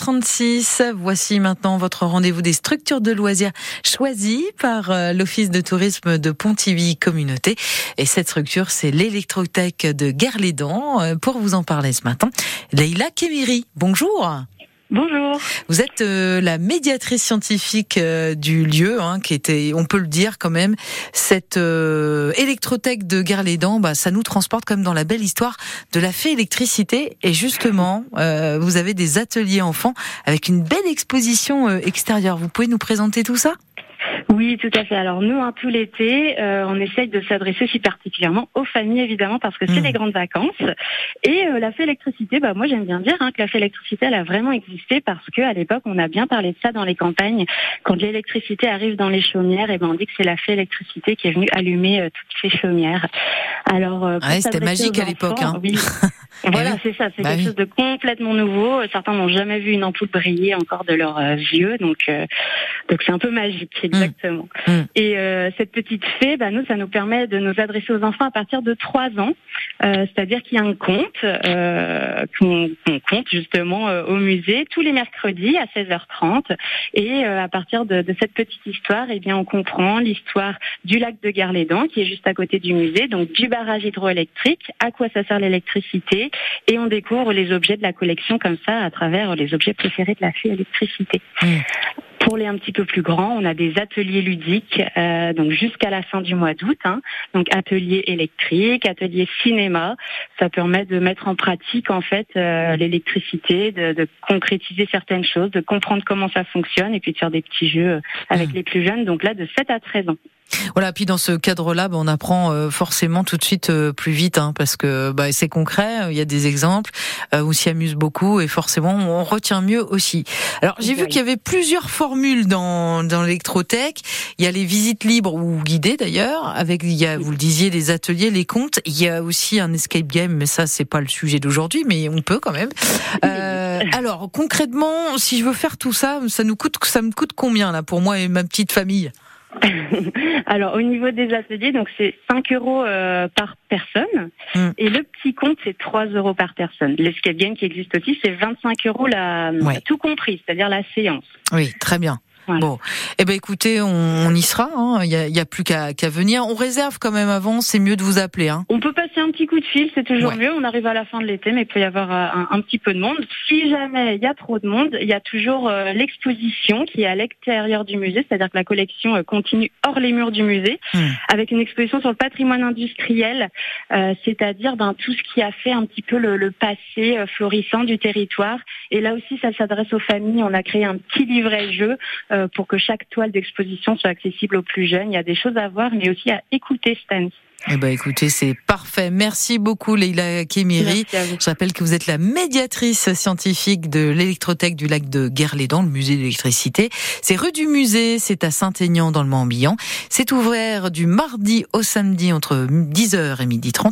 7h36, voici maintenant votre rendez-vous des structures de loisirs choisies par euh, l'Office de tourisme de Pontivy Communauté. Et cette structure, c'est l'électrothèque de Guerlédan. Euh, pour vous en parler ce matin, Leïla Kemiri, bonjour. Bonjour. Vous êtes euh, la médiatrice scientifique euh, du lieu, hein, qui était, on peut le dire quand même, cette euh, électrothèque de Guerlédan, bah, ça nous transporte comme dans la belle histoire de la fée électricité. Et justement, vous avez des ateliers enfants avec une belle exposition extérieure. Vous pouvez nous présenter tout ça? Oui, tout à fait. Alors nous, hein, tout l'été, euh, on essaye de s'adresser aussi particulièrement aux familles, évidemment, parce que c'est mmh. les grandes vacances. Et euh, la fée électricité, bah moi j'aime bien dire hein, que la fée électricité, elle a vraiment existé parce que à l'époque, on a bien parlé de ça dans les campagnes. Quand l'électricité arrive dans les chaumières, et ben on dit que c'est la fée électricité qui est venue allumer euh, toutes ces chaumières. Alors, ouais, c'était magique à l'époque. Hein. Oui. voilà, c'est ça. C'est bah quelque chose de complètement nouveau. Certains n'ont jamais vu une ampoule briller encore de leurs yeux, donc donc c'est un peu magique. Exactement. Exactement. Mm. Et euh, cette petite fée, bah, nous, ça nous permet de nous adresser aux enfants à partir de 3 ans. Euh, c'est-à-dire qu'il y a un compte euh, qu'on compte justement au musée tous les mercredis à 16h30. Et à partir de, cette petite histoire, eh bien, on comprend l'histoire du lac de Garlédan, qui est juste à côté du musée, donc du barrage hydroélectrique, à quoi ça sert l'électricité, et on découvre les objets de la collection comme ça à travers les objets préférés de la fée électricité. Mm. Pour les un petit peu plus grands, on a des ateliers ludiques, euh, donc jusqu'à la fin du mois d'août. Hein. donc atelier électrique, atelier cinéma. Ça permet de mettre en pratique en fait euh, l'électricité, de, de, concrétiser certaines choses, de comprendre comment ça fonctionne et puis de faire des petits jeux euh, avec mmh. les plus jeunes. Donc là, de 7 à 13 ans. Voilà, puis dans ce cadre-là, bah, on apprend euh, forcément tout de suite euh, plus vite, hein, parce que bah, c'est concret, il y a des exemples, euh, on s'y amuse beaucoup, et forcément on retient mieux aussi. Alors j'ai vu qu'il y avait plusieurs formules dans, dans l'électrothèque. Il y a les visites libres ou guidées d'ailleurs, avec il y a, vous le disiez, les ateliers, les comptes. Il y a aussi un escape game, mais ça c'est pas le sujet d'aujourd'hui, mais on peut quand même. alors concrètement, si je veux faire tout ça, ça nous coûte, ça me coûte combien là pour moi et ma petite famille? Alors au niveau des ateliers, donc c'est 5 euros euh, par personne hmm. et le petit compte c'est 3 euros par personne. L'escape game qui existe aussi c'est 25 euros la, tout compris, c'est-à-dire la séance. Oui, très bien. Bon, eh ben écoutez, on, y sera. Hein. Il y, a, plus qu'à venir. On réserve quand même avant. C'est mieux de vous appeler. Hein. On peut passer un petit coup de fil, c'est toujours mieux. On arrive à la fin de l'été, mais il peut y avoir euh, un, petit peu de monde. Si jamais il y a trop de monde, il y a toujours euh, l'exposition qui est à l'extérieur du musée, c'est-à-dire que la collection euh, continue hors les murs du musée, hmm. avec une exposition sur le patrimoine industriel, c'est-à-dire ben, tout ce qui a fait un petit peu le, le passé florissant du territoire. Et là aussi, ça s'adresse aux familles. On a créé un petit livret jeu euh, pour que chaque toile d'exposition soit accessible aux plus jeunes. Il y a des choses à voir, mais aussi à écouter Stans. Eh ben, écoutez, c'est parfait. Merci beaucoup, Leila Kemiri. Je rappelle que vous êtes la médiatrice scientifique de l'électrothèque du lac de Guerlédan, le musée d'électricité. C'est rue du musée, c'est à Saint-Aignan dans le Morbihan. C'est ouvert du mardi au samedi entre 10h et 12h30